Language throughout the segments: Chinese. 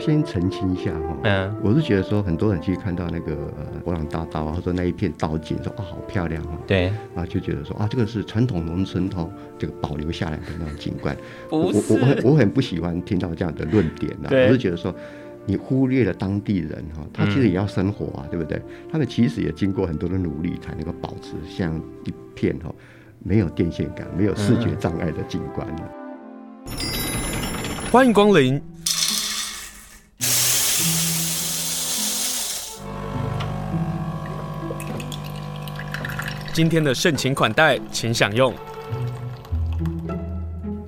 先澄清一下哈，嗯，我是觉得说很多人去看到那个博朗大道啊，或者那一片道景，说啊好漂亮啊，对，啊就觉得说啊这个是传统农村头这个保留下来的那种景观。不是，我我我很不喜欢听到这样的论点啊，我是觉得说你忽略了当地人哈，他其实也要生活啊，嗯、对不对？他们其实也经过很多的努力，才能够保持像一片哈没有电线杆、没有视觉障碍的景观。嗯、欢迎光临。今天的盛情款待，请享用。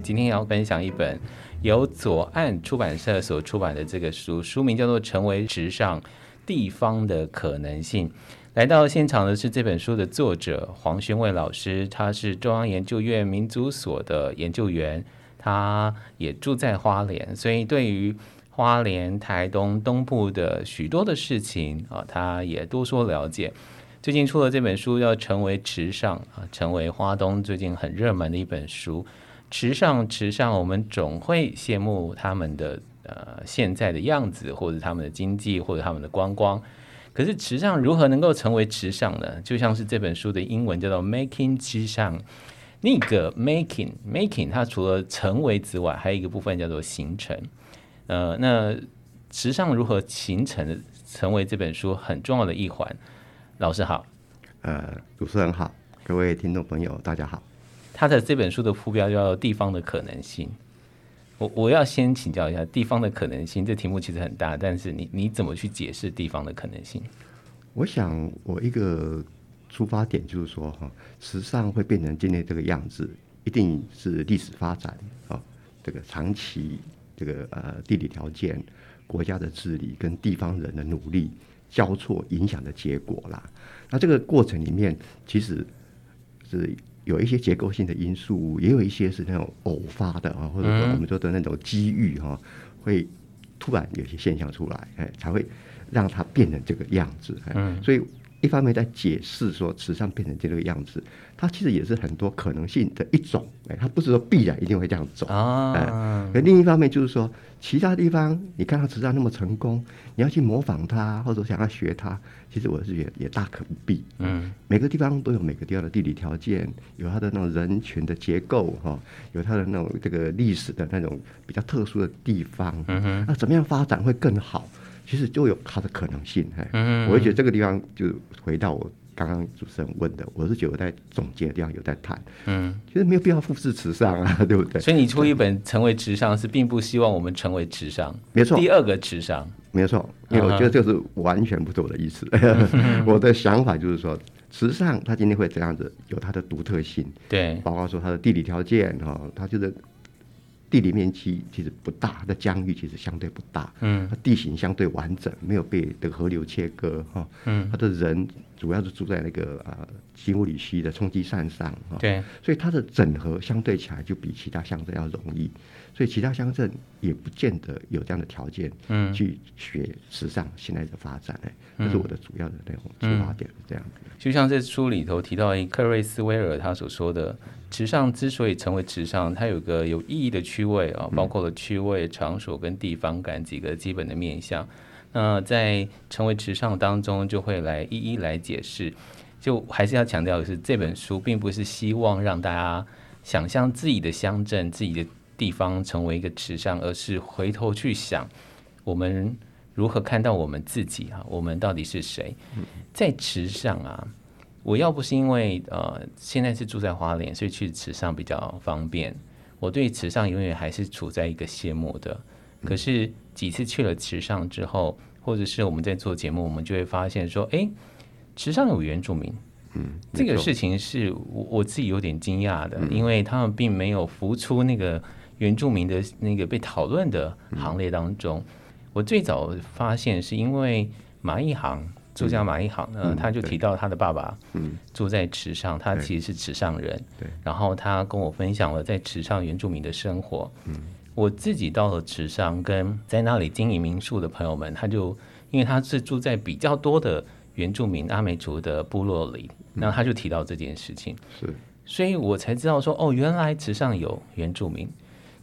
今天要分享一本由左岸出版社所出版的这个书，书名叫做《成为时尚地方的可能性》。来到现场的是这本书的作者黄宣卫老师，他是中央研究院民族所的研究员，他也住在花莲，所以对于花莲、台东东部的许多的事情啊，他也多说了解。最近出了这本书，要成为池上啊，成为花东最近很热门的一本书。池上，池上，我们总会羡慕他们的呃现在的样子，或者他们的经济，或者他们的观光。可是池上如何能够成为池上呢？就像是这本书的英文叫做 “Making 池上”，那个 “Making Making” 它除了成为之外，还有一个部分叫做形成。呃，那池上如何形成的，成为这本书很重要的一环。老师好，呃，主持人好，各位听众朋友，大家好。他的这本书的副标叫《地方的可能性》。我我要先请教一下，地方的可能性这题目其实很大，但是你你怎么去解释地方的可能性？我想我一个出发点就是说，哈，时尚会变成今天这个样子，一定是历史发展啊，这个长期这个呃地理条件、国家的治理跟地方人的努力。交错影响的结果啦，那这个过程里面其实是有一些结构性的因素，也有一些是那种偶发的啊，或者说我们说的那种机遇哈，会突然有些现象出来，哎，才会让它变成这个样子。嗯，所以一方面在解释说慈善变成这个样子，它其实也是很多可能性的一种，哎，它不是说必然一定会这样走啊。而另一方面就是说。其他地方，你看到慈善那么成功，你要去模仿它，或者想要学它，其实我是觉得也大可不必。嗯，每个地方都有每个地方的地理条件，有它的那种人群的结构哈，有它的那种这个历史的那种比较特殊的地方。嗯哼，那怎么样发展会更好？其实就有它的可能性。嗯，我会觉得这个地方就回到我。刚刚主持人问的，我是觉得我在总结的地方有在谈，嗯，其实没有必要复制池上啊，对不对？所以你出一本《成为池上》是并不希望我们成为池上，没错。第二个池上，没错，因为我觉得这是完全不是我的意思。嗯、我的想法就是说，池上它今天会这样子，有它的独特性，对，包括说它的地理条件哈，它就是。地理面积其实不大，它的疆域其实相对不大，嗯，它地形相对完整，没有被这个河流切割哈，嗯，它的人主要是住在那个啊新屋里溪的冲积扇上哈，对，所以它的整合相对起来就比其他乡镇要容易，所以其他乡镇也不见得有这样的条件，嗯，去学时尚现在的发展，哎，这是我的主要的那种出发点是这样子。就像这书里头提到一克瑞斯威尔他所说的。时尚之所以成为时尚，它有个有意义的区位啊，包括了区位、场所跟地方感几个基本的面向。那在成为池上当中，就会来一一来解释。就还是要强调的是，这本书并不是希望让大家想象自己的乡镇、自己的地方成为一个池上，而是回头去想我们如何看到我们自己啊，我们到底是谁？在池上啊。我要不是因为呃现在是住在花莲，所以去池上比较方便。我对池上永远还是处在一个羡慕的。可是几次去了池上之后，或者是我们在做节目，我们就会发现说，哎，池上有原住民，嗯，这个事情是我我自己有点惊讶的，因为他们并没有浮出那个原住民的那个被讨论的行列当中。我最早发现是因为马一航。作家马一航呢，嗯、他就提到他的爸爸住在池上，嗯、他其实是池上人。对，然后他跟我分享了在池上原住民的生活。嗯，我自己到了池上，跟在那里经营民宿的朋友们，他就因为他是住在比较多的原住民阿美族的部落里，那、嗯、他就提到这件事情。是，所以我才知道说，哦，原来池上有原住民，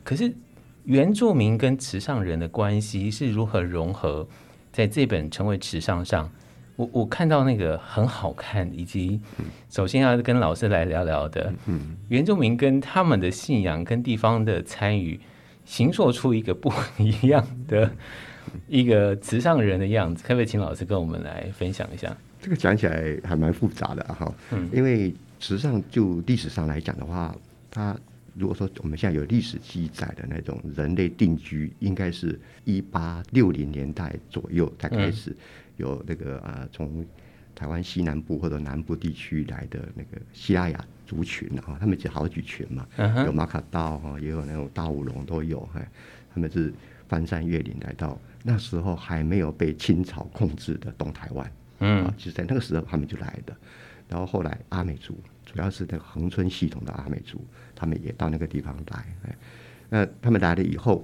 可是。原住民跟池上人的关系是如何融合在这本《成为池上》上？我我看到那个很好看，以及首先要跟老师来聊聊的，嗯，原住民跟他们的信仰跟地方的参与，形塑出一个不一样的一个慈上人的样子。可不可以请老师跟我们来分享一下？这个讲起来还蛮复杂的哈，嗯，因为池上就历史上来讲的话，它如果说我们现在有历史记载的那种人类定居，应该是一八六零年代左右才开始。有那个啊，从台湾西南部或者南部地区来的那个西拉雅族群啊，他们就好几群嘛，有马卡道哈，也有那种大武龙都有，他们是翻山越岭来到那时候还没有被清朝控制的东台湾，嗯，啊，就是在那个时候他们就来的，然后后来阿美族，主要是那个恒春系统的阿美族，他们也到那个地方来，那他们来了以后。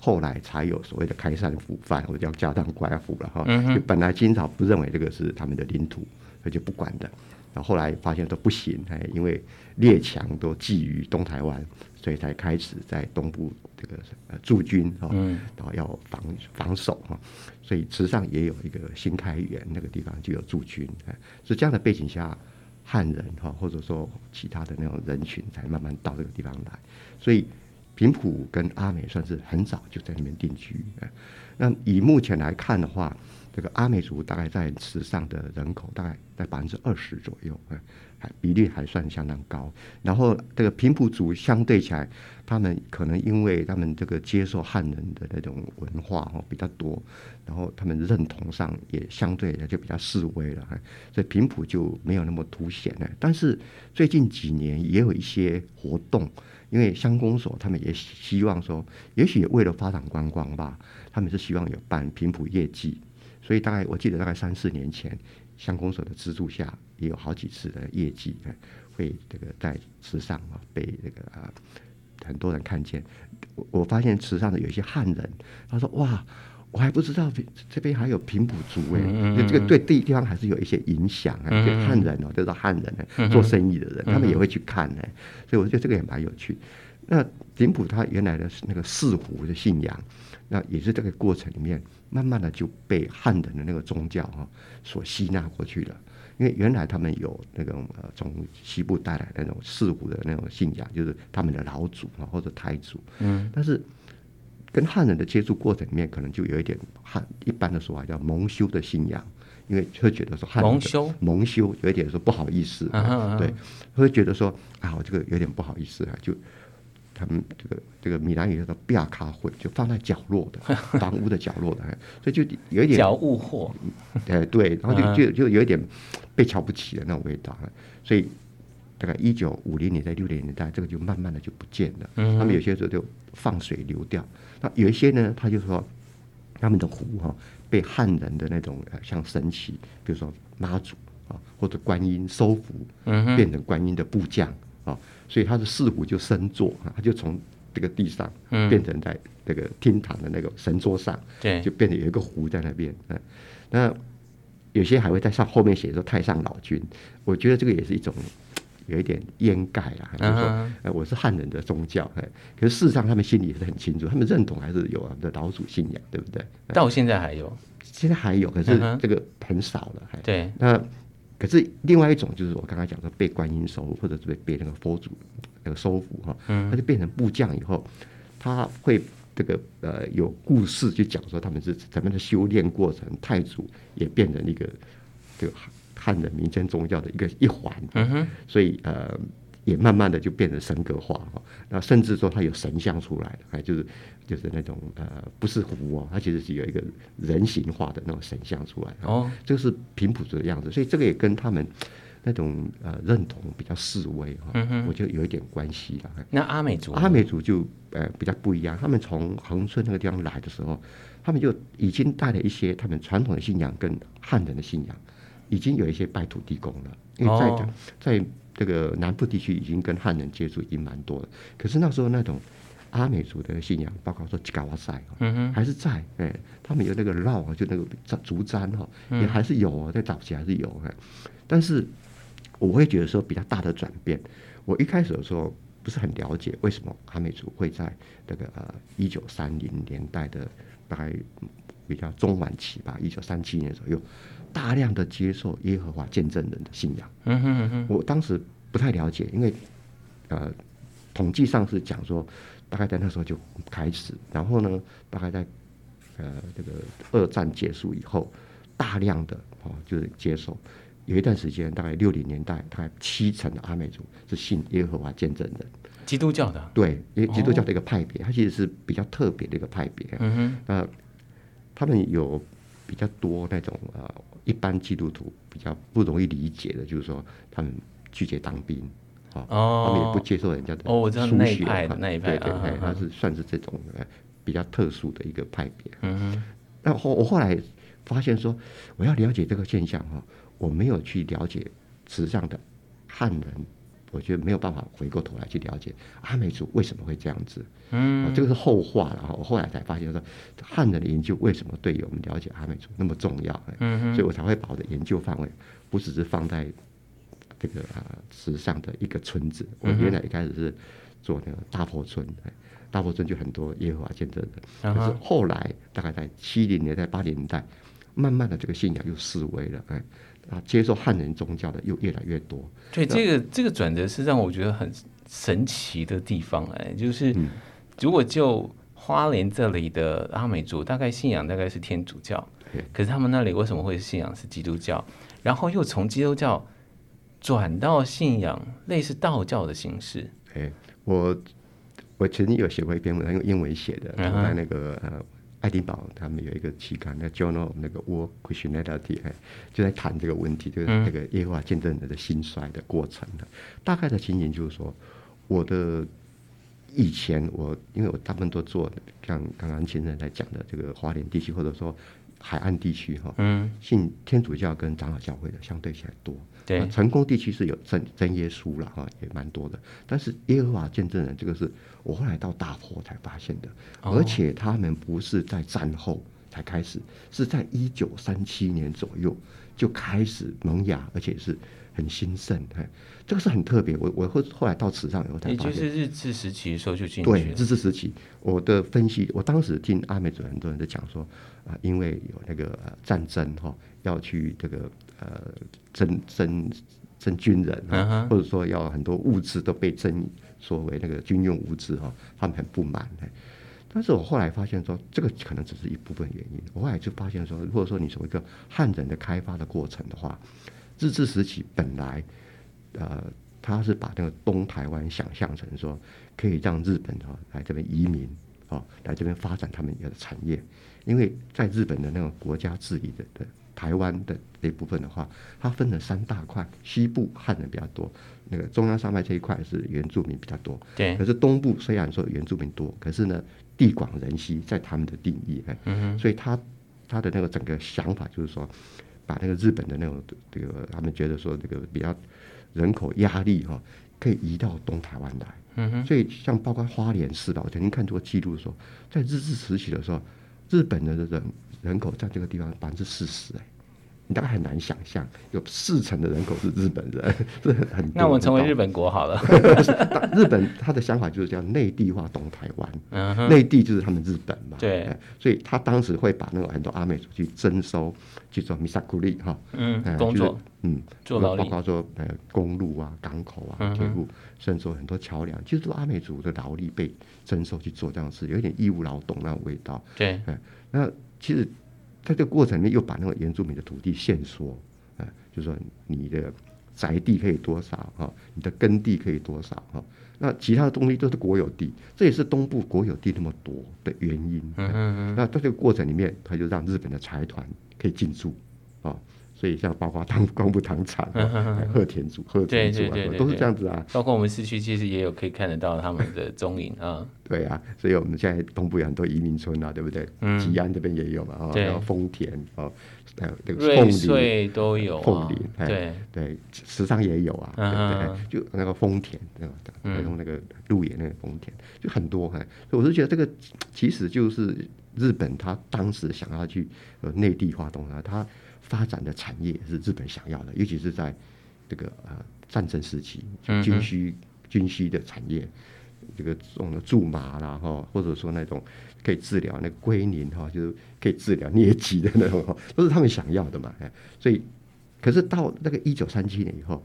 后来才有所谓的开山抚番，或者叫加当官府了哈。就本来清朝不认为这个是他们的领土，所以就不管的。然后后来发现都不行，哎，因为列强都觊觎东台湾，所以才开始在东部这个呃驻军哈，然后要防防守哈。所以池上也有一个新开元那个地方就有驻军，哎，是这样的背景下，汉人哈或者说其他的那种人群才慢慢到这个地方来，所以。平埔跟阿美算是很早就在那边定居。那以目前来看的话，这个阿美族大概在池上的人口大概在百分之二十左右，还比例还算相当高。然后这个平埔族相对起来，他们可能因为他们这个接受汉人的那种文化哈比较多，然后他们认同上也相对的就比较式微了，所以平埔就没有那么凸显了。但是最近几年也有一些活动。因为乡公所他们也希望说，也许为了发展观光吧，他们是希望有办平埔夜祭，所以大概我记得大概三四年前，乡公所的资助下，也有好几次的业绩，会这个在池上啊被这个啊很多人看见。我我发现池上的有一些汉人，他说哇。我还不知道这边还有平埔族哎，嗯嗯、这个对地地方还是有一些影响啊。汉人哦，就是汉人呢，嗯、做生意的人，嗯、他们也会去看呢。所以我觉得这个也蛮有趣。那平埔他原来的那个四湖的信仰，那也是这个过程里面，慢慢的就被汉人的那个宗教哈所吸纳过去了。因为原来他们有那种呃从西部带来的那种四湖的那种信仰，就是他们的老祖啊或者太祖。嗯，但是。跟汉人的接触过程里面，可能就有一点汉一般的说法叫蒙羞的信仰，因为会觉得说汉蒙羞蒙羞有一点说不好意思，啊啊啊对，会觉得说啊，我这个有点不好意思啊，就他们这个这个闽南语叫做“壁卡混”，就放在角落的 房屋的角落的，所以就有一点脚物货，哎对，然后就就就有一点被瞧不起的那种味道，所以。大概一九五零年代、六零年代，这个就慢慢的就不见了。嗯、他们有些时候就放水流掉。那有一些呢，他就说他们的湖哈、哦、被汉人的那种呃像神奇，比如说妈祖啊或者观音收服，嗯、变成观音的部将啊，所以他的四湖就升座啊，他就从这个地上变成在这个厅堂的那个神桌上，对、嗯，就变成有一个湖在那边。嗯，那有些还会在上后面写说太上老君，我觉得这个也是一种。有一点掩盖啦，就是说，哎，我是汉人的宗教，哎，可是事实上他们心里也是很清楚，他们认同还是有我们的老祖信仰，对不对？到现在还有，现在还有，可是这个很少了，还对。那可是另外一种，就是我刚刚讲的被观音收，或者是被被那个佛祖那个收服哈，他就变成部将以后，他会这个呃有故事去讲说他们是怎么的修炼过程，太祖也变成一个这个。汉的民间宗教的一个一环，嗯、哼所以呃，也慢慢的就变成神格化哈。那甚至说它有神像出来了，就是就是那种呃，不是湖哦，它其实是有一个人形化的那种神像出来。哦，这个是平埔族的样子，所以这个也跟他们那种呃认同比较示威哈，我觉得有一点关系了。那阿美族，阿美族就呃比较不一样，他们从恒春那个地方来的时候，他们就已经带了一些他们传统的信仰跟汉人的信仰。已经有一些拜土地公了，因为在、哦、在这个南部地区已经跟汉人接触已经蛮多了。可是那时候那种阿美族的信仰，包括说吉嘎哇塞，嗯哼，还是在，哎，他们有那个绕啊，就那个竹簪哈，也还是有哦，在早期还是有。但是我会觉得说比较大的转变，我一开始的时候不是很了解为什么阿美族会在那个呃一九三零年代的大概比较中晚期吧，一九三七年左右，大量的接受耶和华见证人的信仰。嗯哼嗯哼，我当时不太了解，因为呃统计上是讲说，大概在那时候就开始，然后呢，大概在呃这个二战结束以后，大量的哦就是接受。有一段时间，大概六零年代，大概七成的阿美族是信耶和华见证人，基督教的。对，因为基督教的一个派别，它其实是比较特别的一个派别。嗯哼，那他们有比较多那种呃，一般基督徒比较不容易理解的，就是说他们拒绝当兵，哦，他们也不接受人家的哦，我知道那一派的那一派，对对对，他是算是这种比较特殊的一个派别。嗯哼，那后我后来发现说，我要了解这个现象哈。我没有去了解池上的汉人，我觉得没有办法回过头来去了解阿美族为什么会这样子。嗯，这个是后话了。我后来才发现说，汉人的研究为什么对于我们了解阿美族那么重要？嗯，所以我才会把我的研究范围不只是放在这个啊时尚的一个村子。我原来一开始是做那个大坡村，大坡村就很多耶和华见证人。可是后来大概在七零年代、八零年代，慢慢的这个信仰又式微了。哎。啊，接受汉人宗教的又越来越多。对，这个这个转折是让我觉得很神奇的地方。哎，就是如果就花莲这里的阿美族，大概信仰大概是天主教，可是他们那里为什么会信仰是基督教？然后又从基督教转到信仰类似道教的形式。哎，我我曾经有写过一篇文章，用英文写的，在那个呃。爱丁堡他们有一个期刊，那 Journal 那个 World Christianity，哎就在谈这个问题，就是那个耶和华见证人的兴衰的过程。大概的情形就是说，我的以前我因为我大部分都做像刚刚先生在讲的这个华联地区，或者说海岸地区哈，嗯，信天主教跟长老教会的相对起来多。对，成功地区是有真真耶稣了哈，也蛮多的。但是耶和华见证人这个是我后来到大坡才发现的，而且他们不是在战后才开始，是在一九三七年左右就开始萌芽，而且是很兴盛。哎，这个是很特别。我我后后来到池上以后才发现，也就是日治时期的时候就进去。对，日治时期，我的分析，我当时听阿美族很多人在讲说啊，因为有那个战争哈，要去这个。呃，征征征军人啊，或者说要很多物资都被征所为那个军用物资哈，他们很不满。但是我后来发现说，这个可能只是一部分原因。我后来就发现说，如果说你从一个汉人的开发的过程的话，日治时期本来呃，他是把那个东台湾想象成说可以让日本哈来这边移民哦，来这边发展他们的产业，因为在日本的那个国家治理的的。台湾的这部分的话，它分了三大块，西部汉人比较多，那个中央山脉这一块是原住民比较多。对。可是东部虽然说原住民多，可是呢地广人稀，在他们的定义，嗯，所以他他的那个整个想法就是说，把那个日本的那种这个，他们觉得说这个比较人口压力哈，可以移到东台湾来。嗯哼。所以像包括花莲市吧，我曾经看过记录说，在日治时期的时候，日本的人。人口占这个地方百分之四十，哎，你大概很难想象，有四成的人口是日本人，这很很。那我们成为日本国好了。日本他的想法就是叫内地化东台湾，内、嗯、地就是他们日本嘛。对。所以他当时会把那个很多阿美族去征收，去做米萨库利哈，嗯，工作，嗯，做劳力，包括说呃公路啊、港口啊、铁路，甚至说很多桥梁，其实都阿美族的劳力被征收去做这样事，有一点义务劳动那种味道。对。那。其实，在这个过程里面，又把那个原住民的土地限缩，啊，就是说你的宅地可以多少哈，你的耕地可以多少哈，那其他的东西都是国有地，这也是东部国有地那么多的原因。嗯嗯，那在这个过程里面，他就让日本的财团可以进驻，啊。所以像包括当光复糖厂、鹤田组、鹤田组啊，都是这样子啊。包括我们市区其实也有可以看得到他们的踪影啊。对啊，所以我们现在东部有很多移民村啊，对不对？嗯。吉安这边也有嘛，啊，然后丰田啊，还有这个凤林都有。凤林，对对，时尚也有啊，对不对？就那个丰田，那个用那个鹿野那个丰田，就很多哈。所以我是觉得这个其实就是日本他当时想要去呃内地化东啊，他。发展的产业是日本想要的，尤其是在这个呃战争时期，就军需军需的产业，这个种的苎麻啦哈，或者说那种可以治疗那个龟苓哈，就是可以治疗疟疾的那种哈，都是他们想要的嘛。所以，可是到那个一九三七年以后，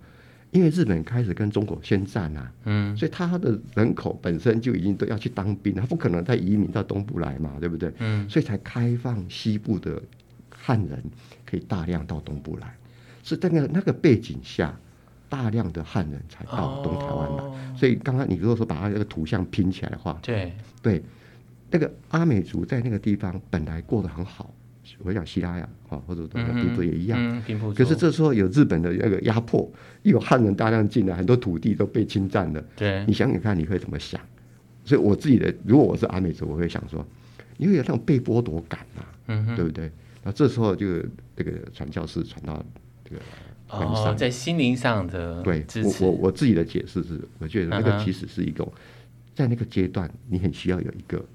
因为日本开始跟中国宣战啊，嗯，所以他的人口本身就已经都要去当兵，他不可能再移民到东部来嘛，对不对？嗯，所以才开放西部的汉人可以大量到东部来，是在那个那个背景下。大量的汉人才到东台湾来，哦、所以刚刚你如果说把它那个图像拼起来的话，对对，那个阿美族在那个地方本来过得很好，我想西拉雅啊，或者平埔也一样，嗯嗯、可是这时候有日本的那个压迫，有汉人大量进来，很多土地都被侵占了。对，你想想看，你会怎么想？所以我自己的，如果我是阿美族，我会想说，因为有那种被剥夺感嘛、啊，嗯、对不对？然后这时候就这个传教士传到这个。哦，在心灵上的对，我我我自己的解释是，我觉得那个其实是一种，在那个阶段，你很需要有一个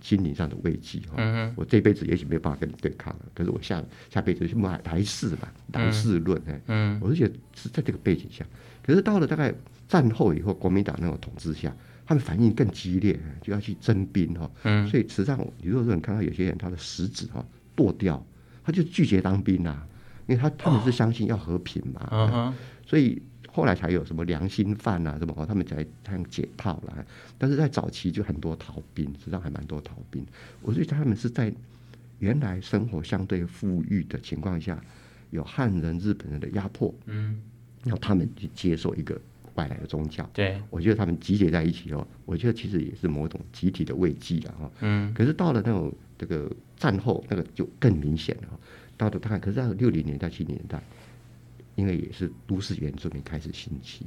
心灵上的慰藉哈。嗯、我这辈子也许没有办法跟你对抗了，可是我下下辈子就来来世嘛，来世论哎。嗯，我是觉得是在这个背景下，可是到了大概战后以后，国民党那种统治下，他们反应更激烈，就要去征兵哈。嗯，所以实际上，你如果说你看到有些人他的食指哈剁掉，他就拒绝当兵啊。因为他他们是相信要和平嘛，哦、所以后来才有什么良心犯啊什么，他们才才解套啦。但是在早期就很多逃兵，实际上还蛮多逃兵。我觉得他们是在原来生活相对富裕的情况下，有汉人、日本人的压迫，嗯，然后他们去接受一个外来的宗教。对，我觉得他们集结在一起哦，我觉得其实也是某种集体的慰藉了哈。嗯，可是到了那种这个战后，那个就更明显了。到了大概，可是到六零年代、七零年代，因为也是都市原住民开始兴起，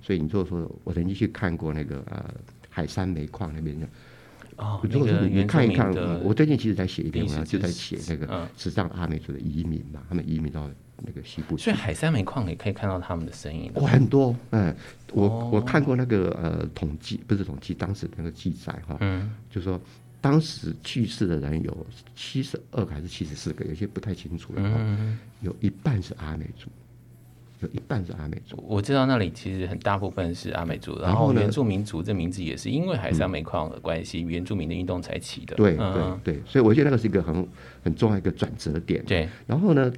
所以你如果说我曾经去看过那个呃海山煤矿那边的，哦，如果说你看一看，我最近其实在写一篇文章，就在写那个实际上阿美族的移民嘛，他们移民到那个西部，所以海山煤矿也可以看到他们的身影。哦，很多，嗯，我我看过那个呃统计，不是统计，当时那个记载哈，嗯，就是说。当时去世的人有七十二个还是七十四个，有些不太清楚了。嗯、有一半是阿美族，有一半是阿美族。我知道那里其实很大部分是阿美族，然后原住民族这名字也是因为海上煤矿的关系，嗯、原住民的运动才起的。对对对，所以我觉得那个是一个很很重要一个转折点。对，然后呢，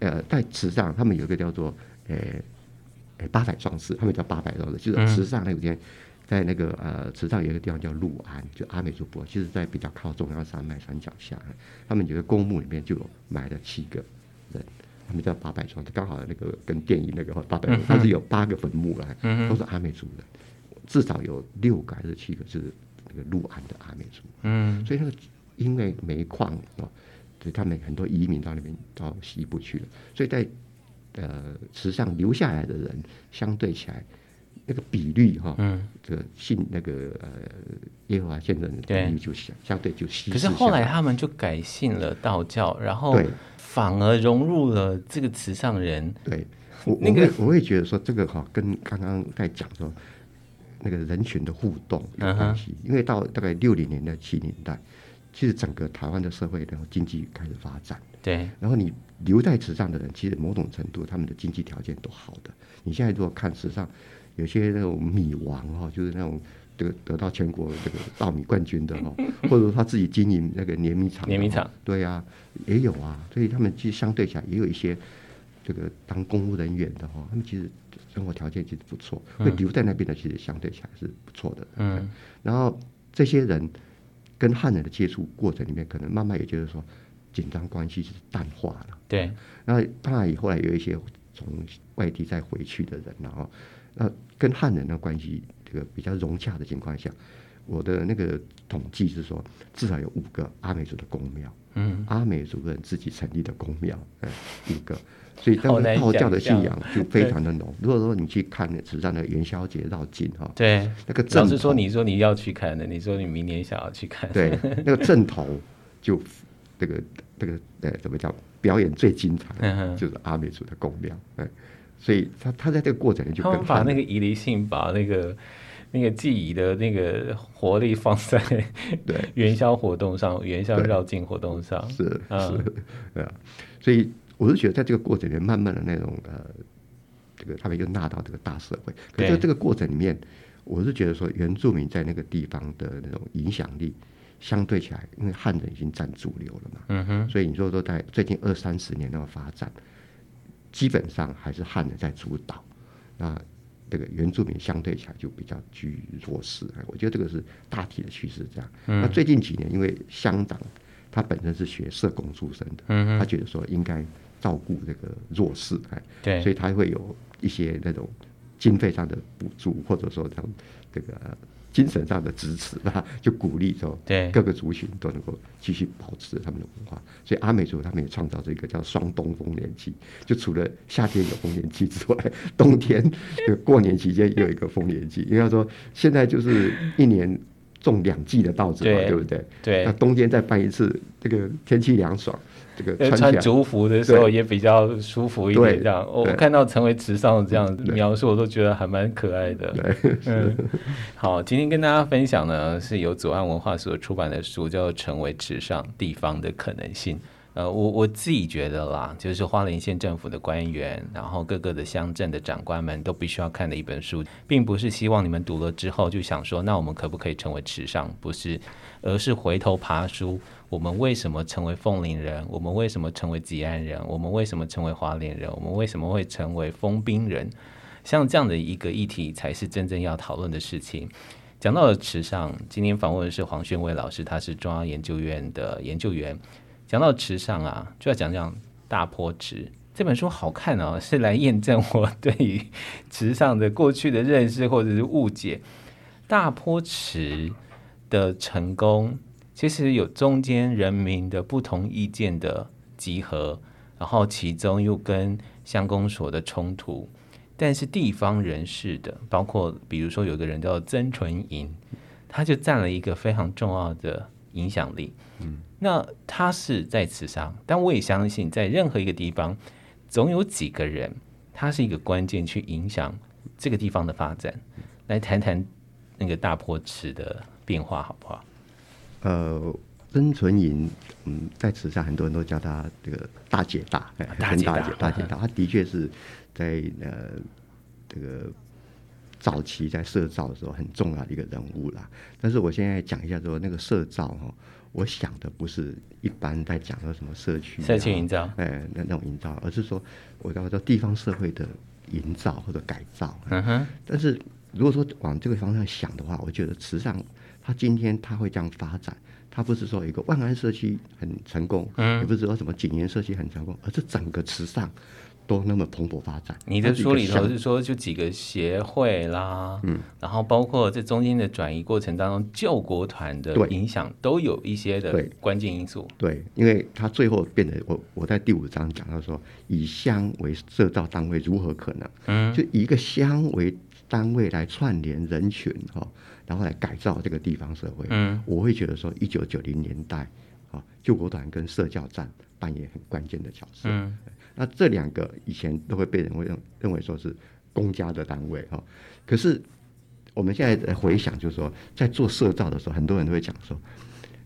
呃，在池上他们有一个叫做呃呃八百壮士，他们叫八百壮士，就是池上那边。嗯在那个呃，池上有一个地方叫鹿安，就阿美族部，其实在比较靠中央山脉山脚下，他们有个公墓里面就有埋了七个人，他们叫八百壮，刚好那个跟电影那个八百，他是有八个坟墓来，都是阿美族人，至少有六个还是七个是那个鹿安的阿美族，嗯，所以那个因为煤矿啊，所以他们很多移民到那边到西部去了，所以在呃池上留下来的人相对起来。那个比率哈，嗯，这个信那个呃耶和华见证人的比率就相相对就稀。可是后来他们就改信了道教，然后反而融入了这个慈善人。对，我我会我会觉得说这个哈跟刚刚在讲说那个人群的互动有关系，因为到大概六零年代七零年代，其实整个台湾的社会然后经济开始发展，对，然后你留在池上的人，其实某种程度他们的经济条件都好的。你现在如果看池上。有些那种米王哈，就是那种得得到全国这个稻米冠军的哈，或者说他自己经营那个碾米厂，碾米厂对呀、啊，也有啊，所以他们其实相对起来也有一些这个当公务人员的哈，他们其实生活条件其实不错，会留在那边的其实相对起来是不错的。嗯，然后这些人跟汉人的接触过程里面，可能慢慢也就是说紧张关系是淡化了。对，那当然也后来有一些从外地再回去的人，然后。那跟汉人的关系，这个比较融洽的情况下，我的那个统计是说，至少有五个阿美族的宫庙，嗯，阿美族人自己成立的宫庙，哎，五个，所以当时道教的信仰就非常的浓。如果说你去看那池上的元宵节绕境哈，对，那个老实说，你说你要去看的，你说你明年想要去看，对，那个正头就这个这个呃，怎么讲，表演最精彩，就是阿美族的宫庙，哎。所以他他在这个过程里就他们把那个移离性，把那个那个记忆的那个活力放在对。元宵活动上，元宵绕境活动上。是是，对啊。所以我是觉得在这个过程里面，慢慢的那种呃，这个他们就纳到这个大社会。可是在这个过程里面，我是觉得说原住民在那个地方的那种影响力，相对起来，因为汉人已经占主流了嘛，嗯哼，所以你说说在最近二三十年那个发展，基本上还是汉人在主导，那这个原住民相对起来就比较居于弱势。我觉得这个是大体的趋势这样。嗯、那最近几年，因为乡长他本身是学社工出身的，嗯哼，他觉得说应该照顾这个弱势，哎，对，所以他会有一些那种经费上的补助，或者说他们这个。精神上的支持啊，就鼓励说，对各个族群都能够继续保持他们的文化。所以阿美族他们也创造这个叫双冬丰年祭，就除了夏天有丰年祭之外，冬天就过年期间也有一个丰年祭。因为他说现在就是一年种两季的稻子嘛，对，对不对？对。那冬天再办一次，这个天气凉爽。这个穿竹服的时候也比较舒服一点，这样。我看到成为池上这样描述，我都觉得还蛮可爱的。嗯，好，今天跟大家分享呢，是由左岸文化所出版的书，叫做《成为池上地方的可能性》。呃，我我自己觉得啦，就是花莲县政府的官员，然后各个的乡镇的长官们都必须要看的一本书，并不是希望你们读了之后就想说，那我们可不可以成为池上？不是，而是回头爬书。我们为什么成为凤林人？我们为什么成为吉安人？我们为什么成为花莲人？我们为什么会成为丰滨人？像这样的一个议题，才是真正要讨论的事情。讲到了池上，今天访问的是黄宣伟老师，他是中央研究院的研究员。讲到池上啊，就要讲讲大坡池这本书好看哦，是来验证我对于池上的过去的认识或者是误解。大坡池的成功。其实有中间人民的不同意见的集合，然后其中又跟乡公所的冲突，但是地方人士的，包括比如说有个人叫曾纯银，他就占了一个非常重要的影响力。嗯，那他是在池上，但我也相信在任何一个地方，总有几个人，他是一个关键去影响这个地方的发展。来谈谈那个大坡池的变化，好不好？呃，曾纯银，嗯，在池上很多人都叫他这个大姐大，哎，大姐大，大姐大，姐大他的确是在呃这个早期在社造的时候很重要的一个人物啦。但是我现在讲一下说那个社造哈，我想的不是一般在讲说什么社区社区营造，哎，那那种营造，而是说我叫做地方社会的营造或者改造。嗯哼。但是如果说往这个方向想的话，我觉得慈善它今天它会这样发展，它不是说一个万安社区很成功，嗯，也不是说什么景园社区很成功，而是整个池上都那么蓬勃发展。你的书里头是说就几个协会啦，嗯，然后包括这中间的转移过程当中，救国团的影响都有一些的关键因素。对，对，因为他最后变得我我在第五章讲到说，以乡为社造单位如何可能？嗯，就以一个乡为单位来串联人群哈。然后来改造这个地方社会，嗯，我会觉得说，一九九零年代，啊，救国团跟社教站扮演很关键的角色。嗯，那这两个以前都会被人会认认为说是公家的单位哈，可是我们现在回想，就是说，在做社造的时候，很多人都会讲说，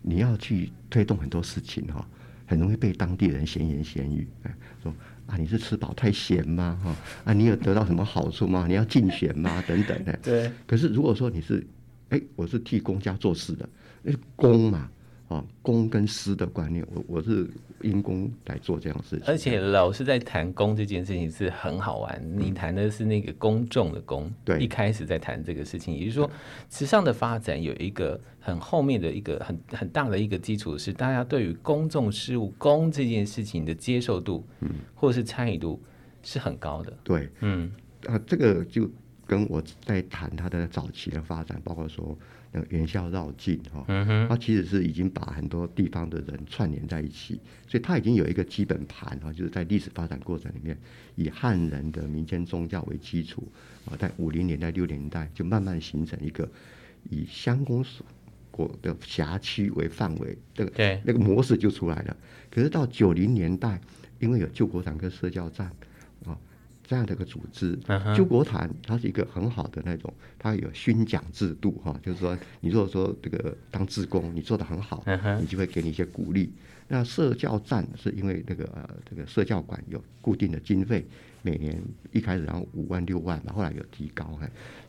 你要去推动很多事情哈，很容易被当地人闲言闲语，哎，说啊，你是吃饱太闲吗？哈，啊，你有得到什么好处吗？你要竞选吗？等等的。对。可是如果说你是哎，我是替公家做事的，那是公嘛，啊，公跟私的观念，我我是因公来做这样的事情。而且老师在谈公这件事情是很好玩，嗯、你谈的是那个公众的公，对，一开始在谈这个事情，也就是说，慈上的发展有一个很后面的一个很很大的一个基础是，大家对于公众事务公这件事情的接受度，嗯，或者是参与度是很高的。对，嗯，啊，这个就。跟我在谈他的早期的发展，包括说那个元宵绕境哈，它其实是已经把很多地方的人串联在一起，所以它已经有一个基本盘哈，就是在历史发展过程里面，以汉人的民间宗教为基础啊，在五零年代、六零年代就慢慢形成一个以乡公所的辖区为范围，这个对那个模式就出来了。可是到九零年代，因为有救国团跟社教站啊。这样的一个组织。Uh-huh. 救国团它是一个很好的那种，它有勋奖制度哈，就是说你如果说这个当志工你做的很好，uh-huh. 你就会给你一些鼓励。那社教站是因为那个呃这个社教馆有固定的经费，每年一开始然后五万六万嘛，后来有提高，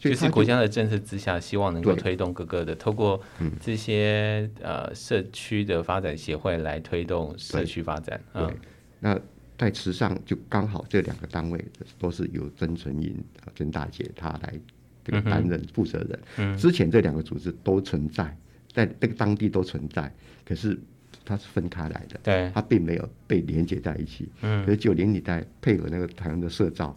所以就是国家的政策之下，希望能够推动各个的透过这些、嗯、呃社区的发展协会来推动社区发展。对，嗯、那在池上就刚好这两个单位都是由曾纯银曾大姐她来这个担任负责人、嗯。之前这两个组织都存在，在那个当地都存在，可是。它是分开来的，对，它并没有被连接在一起。嗯，可是九零年代配合那个台湾的社造，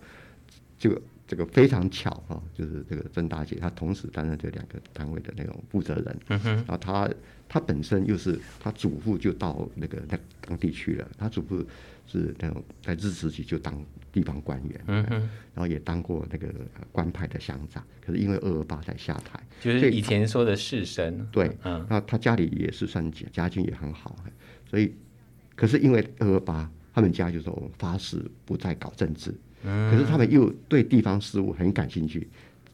就这个非常巧哈、哦，就是这个曾大姐她同时担任这两个单位的那种负责人。嗯哼，然后她她本身又是她祖父就到那个那当地去了，她祖父是那种在日治时期就当地方官员。嗯哼，然后也当过那个官派的乡长，可是因为二二八才下台，就是以前说的士绅。对，嗯，那他家里也是算家境也很好，所以可是因为二二八，他们家就说我们发誓不再搞政治。嗯，可是他们又对地方事务很感兴趣。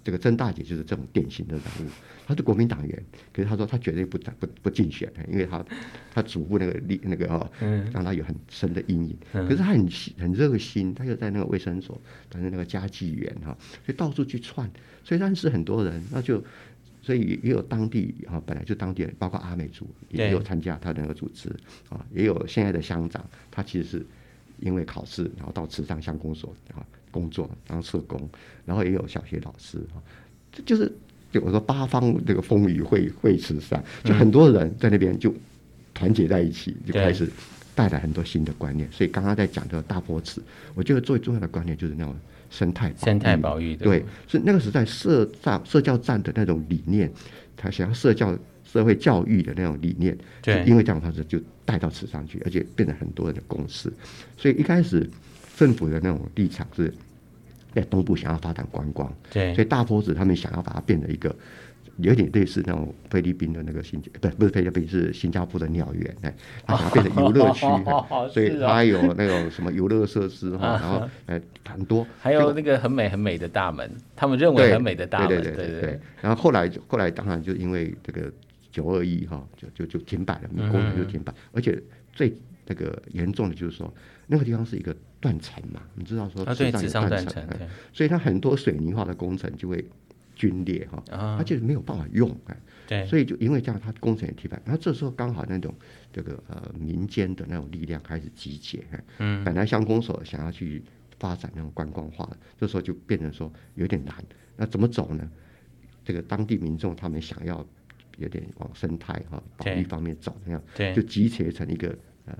这个曾大姐就是这种典型的人物，她是国民党员，可是她说她绝对不不不竞选，因为她她祖父那个立那个哦，让她有很深的阴影。可是她很很热心，她又在那个卫生所担任那个家计员哈，所以到处去串，所以认识很多人，那就所以也有当地啊，本来就当地人，包括阿美族也有参加他的那个组织啊，也有现在的乡长，他其实是。因为考试，然后到池上乡公所啊工作当社工，然后也有小学老师啊，这就是就我说八方这个风雨会会池上，就很多人在那边就团结在一起，就开始带来很多新的观念。所以刚刚在讲的大波池，我觉得最重要的观念就是那种生态生态保育的，对，是那个时代社站社教站的那种理念，他想要社教。社会教育的那种理念，对，因为这样方式就带到池上去，而且变成很多人的共识。所以一开始政府的那种立场是在东部想要发展观光，对，所以大坡子他们想要把它变成一个有点类似那种菲律宾的那个新，不不是菲律宾是新加坡的鸟园，哎，他想要变成游乐区，所以它有那种什么游乐设施 哈，然后呃很多，还有那个很美很美的大门，他们认为很美的大门，对对对对，对，对，对。然后后来后来当然就因为这个。九二一哈，就就就停摆了，工程就停摆，而且最那个严重的就是说，那个地方是一个断层嘛，你知道说池上有断层，所以它很多水泥化的工程就会龟裂哈，它就是没有办法用哎，所以就因为这样，它工程也停摆。然后这时候刚好那种这个呃民间的那种力量开始集结，嗯，本来乡公所想要去发展那种观光化的，这时候就变成说有点难，那怎么走呢？这个当地民众他们想要。有点往生态哈保育方面走，那样就集结成一个呃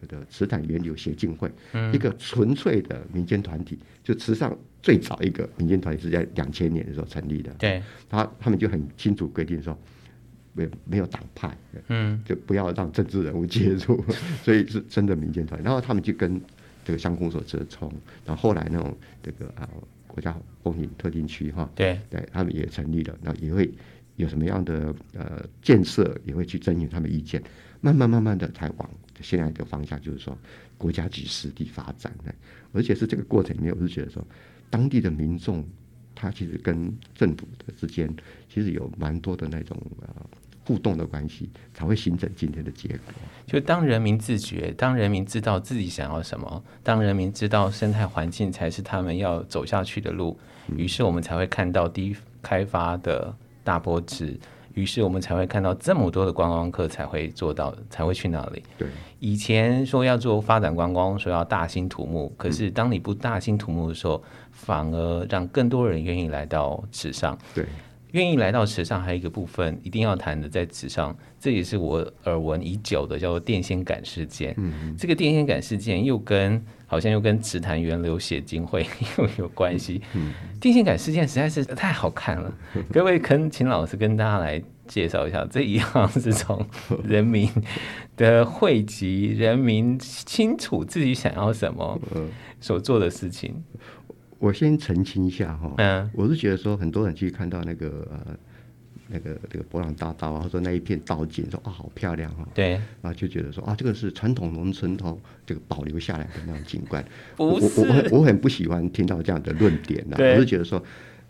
这个池潭源流协进会，嗯，一个纯粹的民间团体。就慈善最早一个民间团体是在两千年的时候成立的。对，他他们就很清楚规定说，没有没有党派，嗯，就不要让政治人物介入，所以是真的民间团体。然后他们就跟这个乡公所折冲，然后后来那种这个啊国家风景特定区哈，对对，他们也成立了，然后也会。有什么样的呃建设，也会去征询他们意见，慢慢慢慢的才往现在的方向，就是说国家级实地发展，而且是这个过程里面，我是觉得说，当地的民众他其实跟政府的之间其实有蛮多的那种呃互动的关系，才会形成今天的结果。就当人民自觉，当人民知道自己想要什么，当人民知道生态环境才是他们要走下去的路，于是我们才会看到低开发的。大坡池，于是我们才会看到这么多的观光客才会做到，才会去那里。对，以前说要做发展观光，说要大兴土木，可是当你不大兴土木的时候，反而让更多人愿意来到池上。对，愿意来到池上，还有一个部分一定要谈的，在池上，这也是我耳闻已久的，叫做电线杆事件。嗯，这个电线杆事件又跟。好像又跟池潭源流血金会 又有关系。嗯，电线杆事件实在是太好看了。各位，肯请老师跟大家来介绍一下，这一样是从人民的汇集，人民清楚自己想要什么所做的事情。我先澄清一下哈，嗯，我是觉得说很多人去看到那个呃那个这个博朗大道啊，或者那一片道景，说啊好漂亮啊、哦。对。然后就觉得说啊，这个是传统农村哦这个保留下来的那种景观。不是。我我我我很不喜欢听到这样的论点呐、啊。我是觉得说，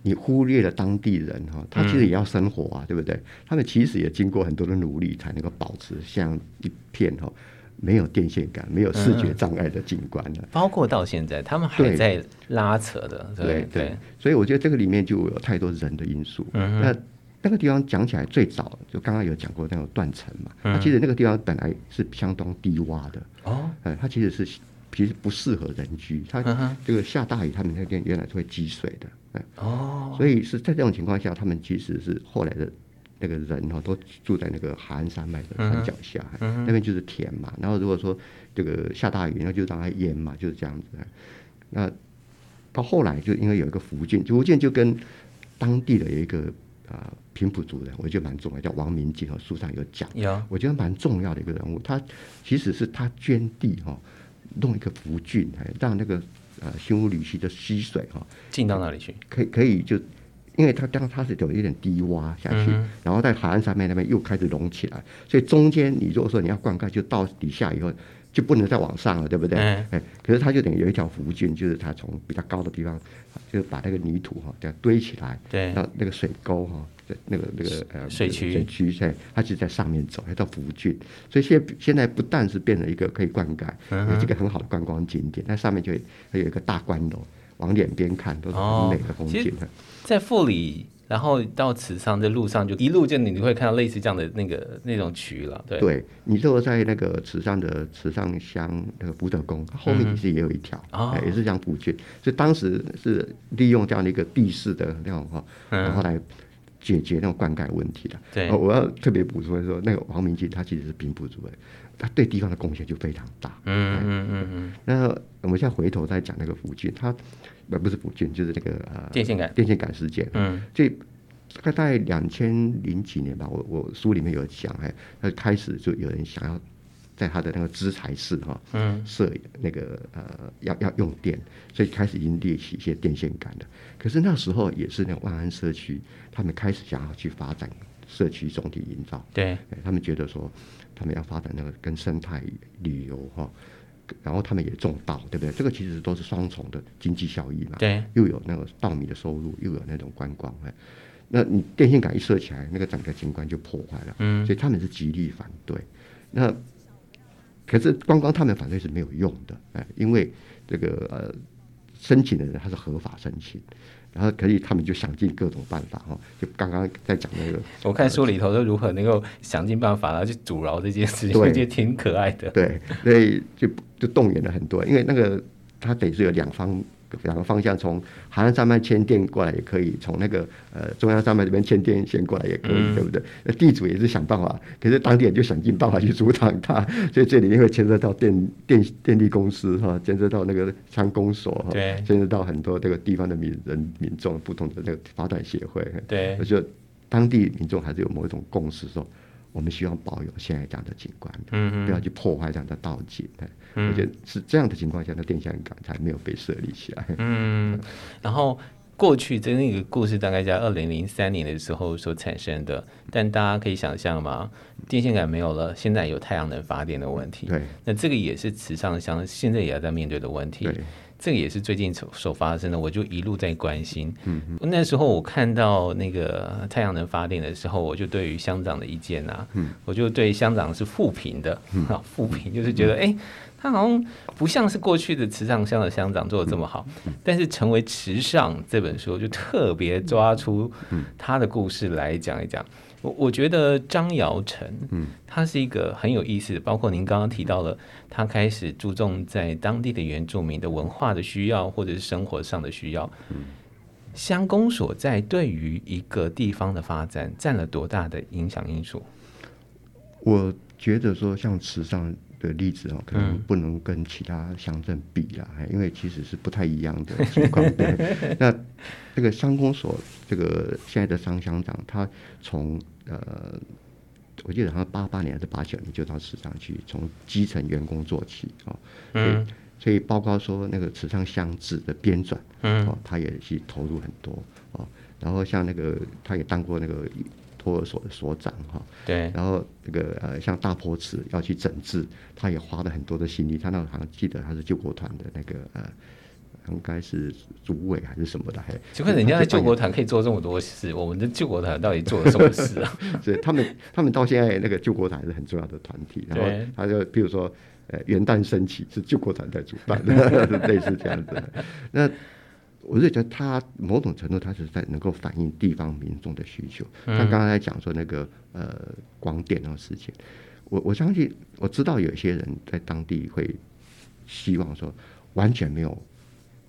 你忽略了当地人哈、哦，他其实也要生活啊，嗯、对不对？他们其实也经过很多的努力，才能够保持像一片哈、哦。没有电线杆、没有视觉障碍的景观的、嗯，包括到现在，他们还在拉扯的。对对，对，对，所以我觉得这个里面就有太多人的因素。嗯、那那个地方讲起来最早就刚刚有讲过那种断层嘛，它、嗯、其实那个地方本来是相当低洼的。哦，它其实是其实不适合人居。它这个下大雨，他们那边原来是会积水的。哦，所以是在这种情况下，他们其实是后来的。那个人哈都住在那个海岸山脉的山脚下，嗯、那边就是田嘛。然后如果说这个下大雨，那就让它淹嘛，就是这样子。那到后来就因为有一个福建，福建就跟当地的有一个啊平埔族人，我觉得蛮重要，叫王明进和书上有讲，有我觉得蛮重要的一个人物。他其实是他捐地哈，弄一个福郡，让那个呃新屋吕溪的溪水哈进到那里去？可以可以就。因为它刚它是有一点低洼下去，嗯，然后在海岸上面那边又开始隆起来，所以中间你如果说你要灌溉，就到底下以后就不能再往上了，对不对？哎，嗯，可是它就等于有一条福圳，就是它从比较高的地方，就是把那个泥土哈这样堆起来，对，那那个水沟哈，那个那个呃水渠水渠在它就在上面走，它叫福郡，所以现现在不但是变成一个可以灌溉，嗯，也是一个很好的观光景点，那上面就会有一个大观楼。往两边看都是很美的风景。哦、在富里，然后到池上，在路上就一路就你会看到类似这样的那个那种渠了。对，对你如果在那个池上的池上乡那个福德宫后面其实也有一条、也是这样布局。所以当时是利用这样的一个地势的那种哈，然后来解决那种灌溉问题的。我要特别补充说，那个王明进他其实是平埔族的。他对地方的贡献就非常大。嗯嗯嗯嗯。那我们现在回头再讲那个福建，他不不是福建，就是那个呃电线杆电线杆事件。嗯。这大概在两千零几年吧，我我书里面有讲，哎，他开始就有人想要在他的那个资材室哈，嗯，设那个呃要要用电，所以开始已经列起一些电线杆的。可是那时候也是那万安社区，他们开始想要去发展社区总体营造。对。他们觉得说。他们要发展那个跟生态旅游哈，然后他们也种稻，对不对？这个其实都是双重的经济效益嘛。对，又有那个稻米的收入，又有那种观光。哎，那你电线杆一设起来，那个整个景观就破坏了。嗯，所以他们是极力反对。那可是观光他们反对是没有用的，哎，因为这个呃申请的人他是合法申请。然后可以，他们就想尽各种办法哈，就刚刚在讲那个，我看书里头都如何能够想尽办法，然后去阻挠这件事情，我觉得挺可爱的。对，所以就就动员了很多，因为那个他得是有两方。两个方向，从海岸山脉迁电过来也可以，从那个呃中央山脉这边迁电线过来也可以，嗯、对不对？那地主也是想办法，可是当地人就想尽办法去阻挡他，所以这里面会牵涉到电电电力公司哈，牵涉到那个乡公所哈，牵涉到很多这个地方的民人民众不同的那个发展协会，对，而且当地民众还是有某一种共识说。我们希望保有现在这样的景观，嗯，不要去破坏这样的道景。嗯，我觉得是这样的情况下，那电线杆才没有被设立起来。嗯，然后过去的那个故事大概在二零零三年的时候所产生的，但大家可以想象嘛？电线杆没有了，现在有太阳能发电的问题。对，那这个也是池上乡现在也要在面对的问题。对。这个也是最近所所发生的，我就一路在关心。嗯，那时候我看到那个太阳能发电的时候，我就对于乡长的意见啊，嗯，我就对乡长是负评的，啊，负评就是觉得，哎，他好像不像是过去的池上乡的乡长做的这么好。但是成为池上这本书，就特别抓出他的故事来讲一讲。我我觉得张尧成，嗯，他是一个很有意思的，包括您刚刚提到了，他开始注重在当地的原住民的文化的需要，或者是生活上的需要。嗯，乡公所在对于一个地方的发展占了多大的影响因素？我觉得说像池上的例子哦，可能不能跟其他乡镇比啦，嗯，因为其实是不太一样的情况。对，那这个乡公所，这个现在的商乡长，他从呃，我记得好像八八年还是八九年就到池上去，从基层员工做起啊、哦。嗯。所以包括说那个池上乡志的编纂，嗯，哦，他也是投入很多哦。然后像那个，他也当过那个托儿所的所长哈。对。然后这个呃，像大坡池要去整治，他也花了很多的心力。他那好像记得他是救国团的那个呃。应该是主委还是什么的？还请问人家的救国团可以做这么多事，我们的救国团到底做了什么事啊？所以他们他们到现在那个救国团是很重要的团体。然后他就比如说，呃，元旦升旗是救国团在主办的，类似这样子。那我是觉得他某种程度他是在能够反映地方民众的需求。像刚刚在讲说那个呃光电那个事情，我我相信我知道有些人在当地会希望说完全没有。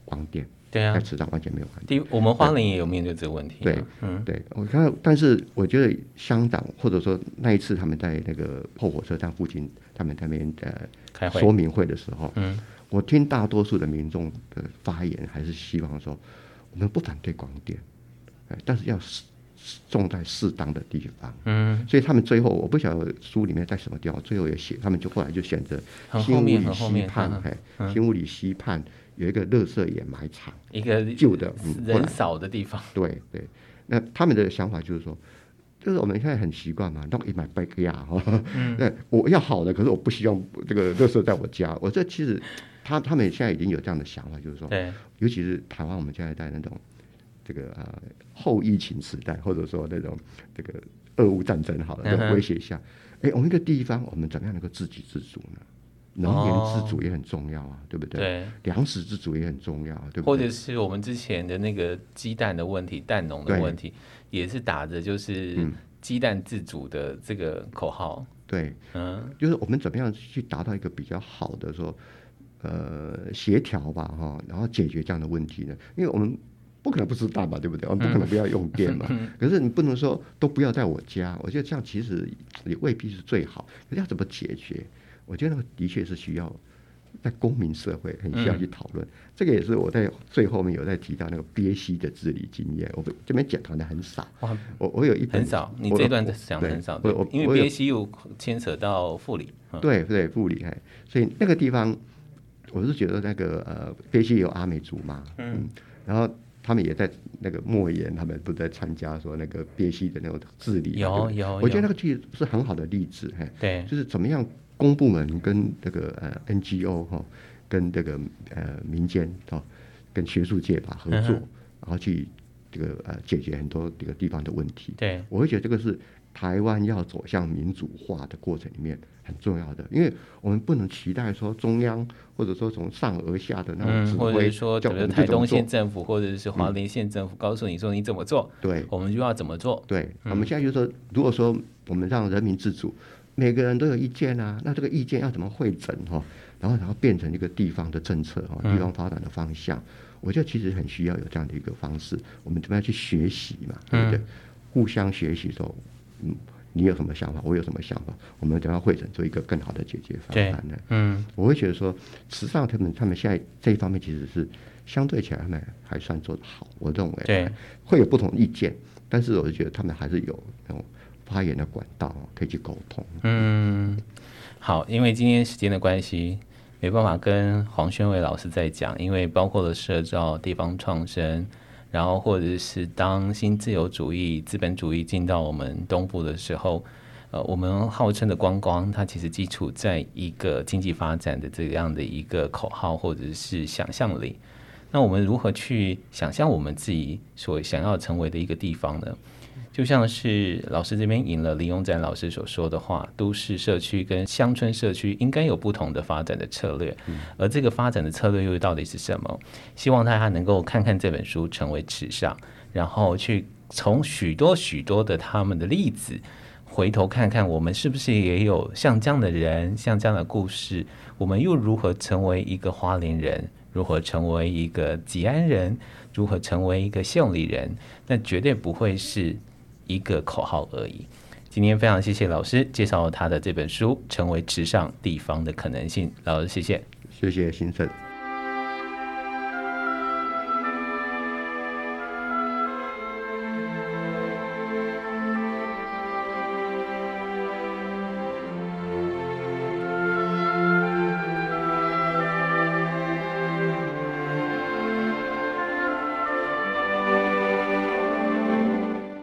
光电对啊，在池上完全没有光电。第，我们花莲也有面对这个问题。对，嗯，对，我看，但是我觉得香港或者说那一次他们在那个后火车站附近，他们那边呃开会说明会的时候，嗯，我听大多数的民众的发言还是希望说，我们不反对广电，但是要种在适当的地方。嗯，所以他们最后我不晓得书里面在什么地方，最后也写，他们就后来就选择新屋里西畔，哎，新屋里西畔。有一个垃圾掩埋场，一个旧的人少的地方。对对，那他们的想法就是说，就是我们现在很习惯嘛，，not in my backyard 哈。嗯我要好的，可是我不希望这个垃圾在我家。我这其实他他们现在已经有这样的想法，就是说，尤其是台湾，我们现在在那种这个呃后疫情时代，或者说那种这个俄乌战争好了的威胁下，哎，我们一个地方，我们怎么样能够自给自足呢？能源自主也很重要啊，哦、对不对？对，粮食自主也很重要，啊对不对？或者是我们之前的那个鸡蛋的问题，蛋农的问题，也是打着就是鸡蛋自主的这个口号。对，嗯，就是我们怎么样去达到一个比较好的说，呃，协调吧，哈，然后解决这样的问题呢？因为我们不可能不吃蛋吧，对不对？我们不可能不要用电嘛。嗯、可是你不能说都不要在我家，我觉得这样其实也未必是最好。要怎么解决？我觉得那个的确是需要在公民社会很需要去讨论，嗯、这个也是我在最后面有在提到那个鳖溪的治理经验，我这边讲谈的很少。我我有一很少，你这段讲的很少。我我因为鳖溪又牵扯到富里，对对富里哎，所以那个地方我是觉得那个呃鳖溪有阿美族嘛，嗯，嗯，然后他们也在那个莫言他们不在参加说那个鳖溪的那种治理，有有，我觉得那个其实是很好的例子，嘿，对，就是怎么样。公部门跟这个呃 NGO 哈，跟这个呃民间哈，跟学术界吧合作，然后去这个呃解决很多这个地方的问题。对，我会觉得这个是台湾要走向民主化的过程里面很重要的，因为我们不能期待说中央或者说从上而下的那种指挥，或者说叫台东县政府或者是华林县政府告诉你说你怎么做，对，我们就要怎么做。对，我们现在就是说，如果说我们让人民自主。每个人都有意见啊，那这个意见要怎么会诊哈？然后然后变成一个地方的政策哈，地方发展的方向。嗯、我觉得其实很需要有这样的一个方式，我们怎么样去学习嘛，对不对？嗯、互相学习说，嗯，你有什么想法，我有什么想法，我们怎样会诊做一个更好的解决方案呢？嗯，我会觉得说，池上他们他们现在这一方面其实是相对起来他们还算做得好，我认为对会有不同意见，但是我就觉得他们还是有那种。发言的管道可以去沟通。嗯，好，因为今天时间的关系，没办法跟黄宣伟老师再讲，因为包括了社造、地方创生，然后或者是当新自由主义、资本主义进到我们东部的时候，呃，我们号称的观光，它其实基础在一个经济发展的这样的一个口号或者是想象力。那我们如何去想象我们自己所想要成为的一个地方呢？就像是老师这边引了林永展老师所说的话，都市社区跟乡村社区应该有不同的发展的策略，而这个发展的策略又到底是什么？希望大家能够看看这本书，成为池上，然后去从许多许多的他们的例子，回头看看我们是不是也有像这样的人，像这样的故事，我们又如何成为一个花莲人，如何成为一个吉安人，如何成为一个秀里人？那绝对不会是。一个口号而已。今天非常谢谢老师介绍他的这本书《成为池上地方的可能性》。老师，谢谢，谢谢新生。